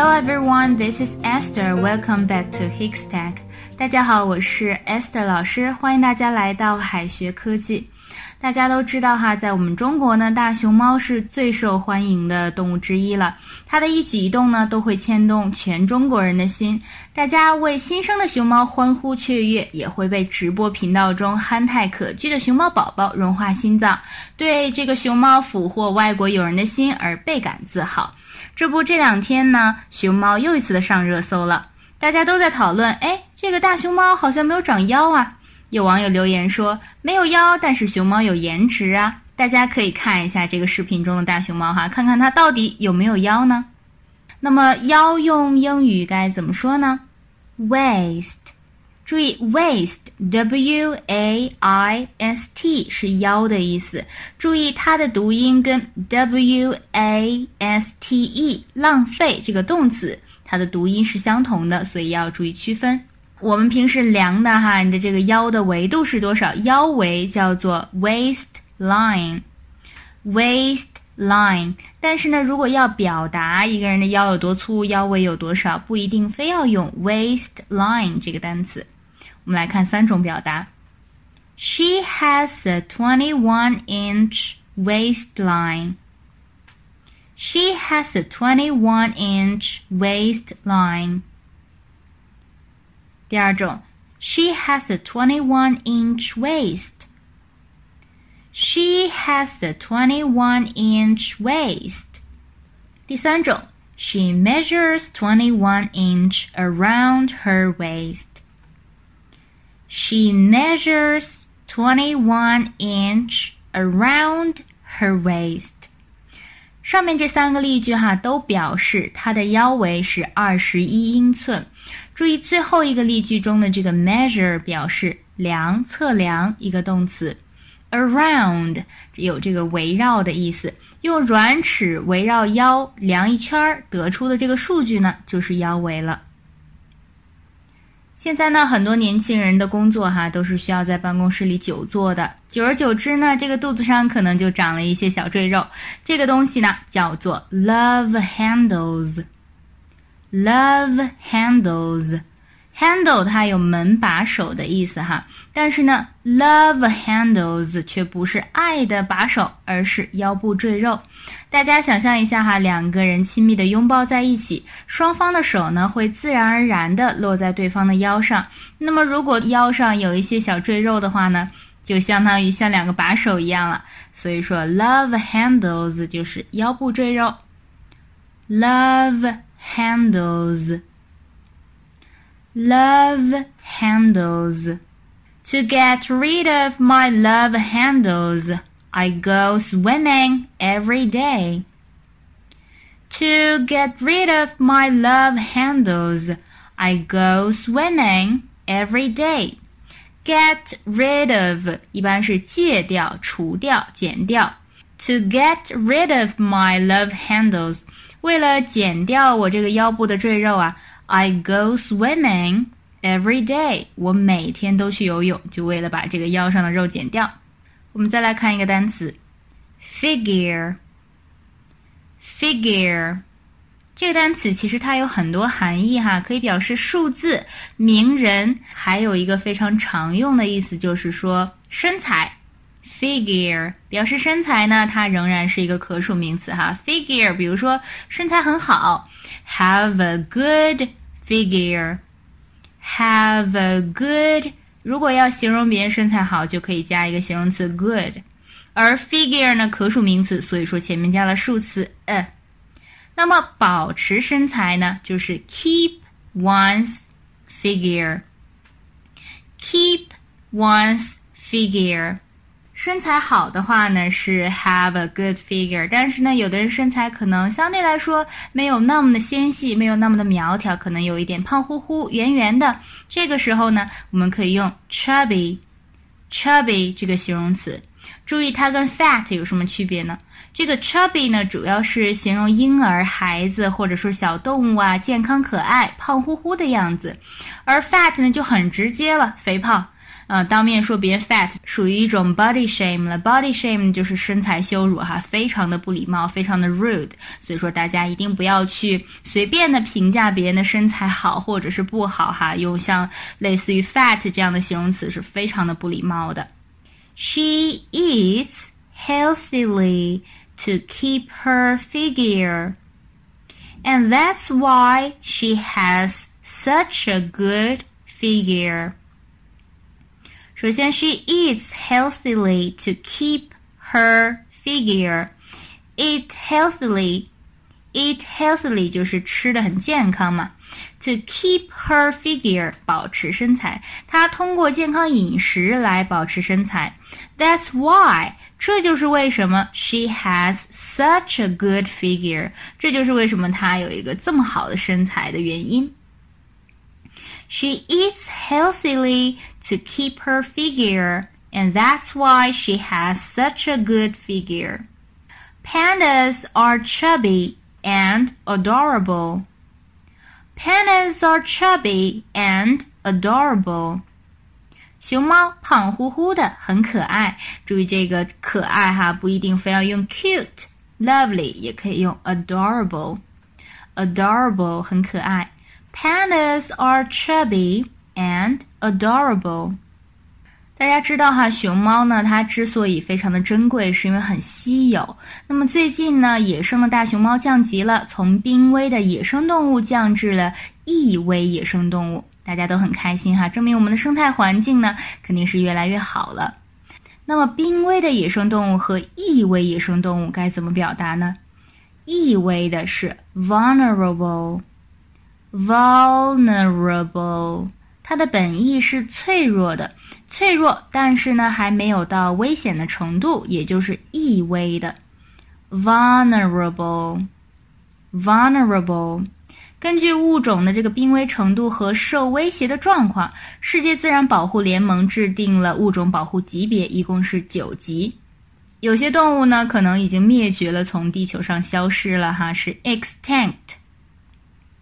Hello everyone, this is Esther. Welcome back to Hikstack. 大家好，我是 Esther 老师，欢迎大家来到海学科技。大家都知道哈，在我们中国呢，大熊猫是最受欢迎的动物之一了。它的一举一动呢，都会牵动全中国人的心。大家为新生的熊猫欢呼雀跃，也会被直播频道中憨态可掬的熊猫宝宝融化心脏，对这个熊猫俘获外国友人的心而倍感自豪。这不，这两天呢，熊猫又一次的上热搜了，大家都在讨论，哎，这个大熊猫好像没有长腰啊。有网友留言说，没有腰，但是熊猫有颜值啊。大家可以看一下这个视频中的大熊猫哈，看看它到底有没有腰呢？那么腰用英语该怎么说呢？waist。注意，waist，w a i s t 是腰的意思。注意它的读音跟 w a s t e 浪费这个动词，它的读音是相同的，所以要注意区分。我们平时量的哈，你的这个腰的维度是多少？腰围叫做 waistline，waist。line，但是呢，如果要表达一个人的腰有多粗，腰围有多少，不一定非要用 waistline 这个单词。我们来看三种表达。She has a twenty-one inch waistline. She has a twenty-one inch waistline. 第二种，She has a twenty-one inch waist. She has a twenty-one inch waist. 第三种，She measures twenty-one inch around her waist. She measures twenty-one inch around her waist. 上面这三个例句哈，都表示她的腰围是二十一英寸。注意最后一个例句中的这个 measure 表示量、测量一个动词，around 有这个围绕的意思，用软尺围绕腰量一圈儿得出的这个数据呢，就是腰围了。现在呢，很多年轻人的工作哈都是需要在办公室里久坐的，久而久之呢，这个肚子上可能就长了一些小赘肉。这个东西呢叫做 love handles，love handles。Handle 它有门把手的意思哈，但是呢，love handles 却不是爱的把手，而是腰部赘肉。大家想象一下哈，两个人亲密的拥抱在一起，双方的手呢会自然而然的落在对方的腰上。那么如果腰上有一些小赘肉的话呢，就相当于像两个把手一样了。所以说，love handles 就是腰部赘肉。love handles。love handles. To get rid of my love handles, I go swimming every day. To get rid of my love handles, I go swimming every day. Get rid of 一般是戒掉、除掉、减掉。To get rid of my love handles，为了减掉我这个腰部的赘肉啊。 I go swimming every day。我每天都去游泳，就为了把这个腰上的肉减掉。我们再来看一个单词，figure。figure 这个单词其实它有很多含义哈，可以表示数字、名人，还有一个非常常用的意思就是说身材。figure 表示身材呢，它仍然是一个可数名词哈。figure 比如说身材很好，have a good。Figure, have a good。如果要形容别人身材好，就可以加一个形容词 good。而 figure 呢，可数名词，所以说前面加了数词 a。那么保持身材呢，就是 keep one's figure。keep one's figure。 身材好的话呢，是 have a good figure，但是呢，有的人身材可能相对来说没有那么的纤细，没有那么的苗条，可能有一点胖乎乎、圆圆的。这个时候呢，我们可以用 chubby，chubby 这个形容词。注意它跟 fat 有什么区别呢？这个 chubby 呢，主要是形容婴儿、孩子或者说小动物啊，健康可爱、胖乎乎的样子，而 fat 呢就很直接了，肥胖。呃，当面说别人 fat 属于一种 body shame 了。body shame 就是身材羞辱哈，非常的不礼貌，非常的 rude。所以说大家一定不要去随便的评价别人的身材好或者是不好哈，用像类似于 fat 这样的形容词是非常的不礼貌的。She eats healthily to keep her figure. And that's why she has such a good figure. 首先，she eats healthily to keep her figure. Eat healthily, eat healthily 就是吃的很健康嘛。To keep her figure，保持身材，她通过健康饮食来保持身材。That's why，这就是为什么 she has such a good figure，这就是为什么她有一个这么好的身材的原因。She eats healthily to keep her figure, and that's why she has such a good figure. Pandas are chubby and adorable. Pandas are chubby and adorable. 熊猫胖乎乎的，很可爱。注意这个可爱哈，不一定非要用 cute、lovely，也可以用 adorable。adorable 很可爱。 Pandas are chubby and adorable. 大家知道哈，熊猫呢，它之所以非常的珍贵，是因为很稀有。那么最近呢，野生的大熊猫降级了，从濒危的野生动物降至了易危野生动物，大家都很开心哈，证明我们的生态环境呢，肯定是越来越好了。那么濒危的野生动物和易危野生动物该怎么表达呢？易危的是 vulnerable vulnerable，。它的本意是脆弱的，脆弱，但是呢还没有到危险的程度，也就是易危的，vulnerable，vulnerable。根据物种的这个濒危程度和受威胁的状况，世界自然保护联盟制定了物种保护级别，一共是九级。有些动物呢可能已经灭绝了，从地球上消失了，哈，是 extinct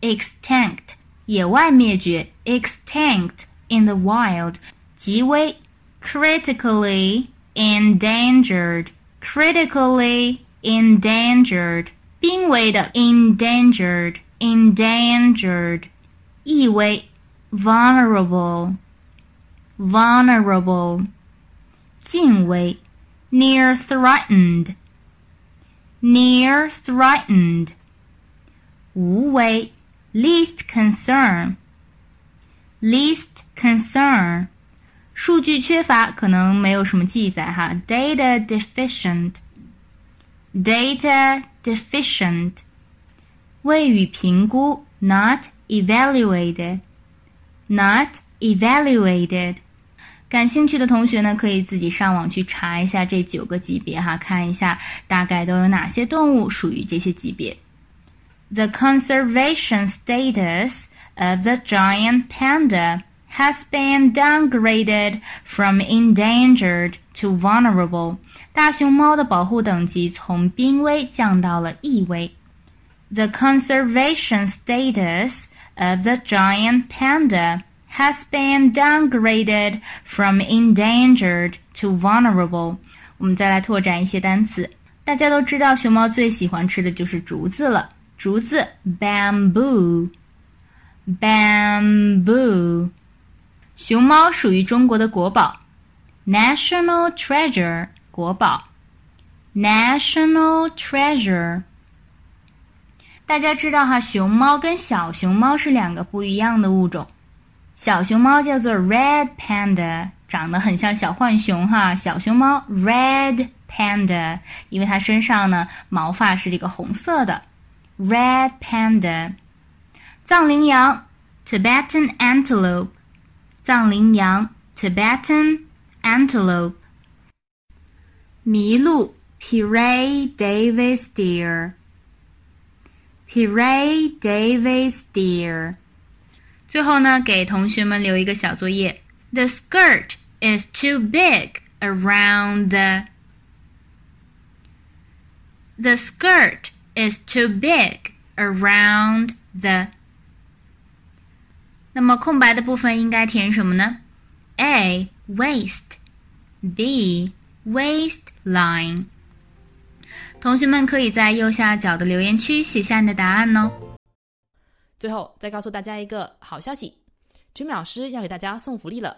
extinct，extinct。野外灭绝，extinct in the wild，极危，critically endangered，critically endangered，濒危的，endangered，endangered，易危，vulnerable，vulnerable，近危，near threatened，near threatened，无危。 least concern, least concern，数据缺乏，可能没有什么记载哈。Data deficient, data deficient，未予评估，not evaluated, not evaluated。感兴趣的同学呢，可以自己上网去查一下这九个级别哈，看一下大概都有哪些动物属于这些级别。The conservation status of the giant panda has been downgraded from endangered to vulnerable. 大熊猫的保护等级从濒危降到了易危。The conservation status of the giant panda has been downgraded from endangered to vulnerable. 我们再来拓展一些单词。大家都知道，熊猫最喜欢吃的就是竹子了。 竹子，bamboo，bamboo。熊猫属于中国的国宝，national treasure，国宝，national treasure。大家知道哈，熊猫跟小熊猫是两个不一样的物种。小熊猫叫做 red panda，长得很像小浣熊哈。小熊猫 red panda，因为它身上呢毛发是这个红色的。red panda，藏羚羊，Tibetan antelope，藏羚羊，Tibetan antelope，麋鹿，Pere Davis deer，Pere Davis deer。最后呢，给同学们留一个小作业：The skirt is too big around the. The skirt is too big around the。那么空白的部分应该填什么呢？A. waste。B waistline。同学们可以在右下角的留言区写下你的答案哦。最后再告诉大家一个好消息君美老师要给大家送福利了，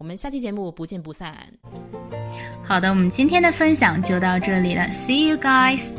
我们下期节目不见不散。好的，我们今天的分享就到这里了。See you guys.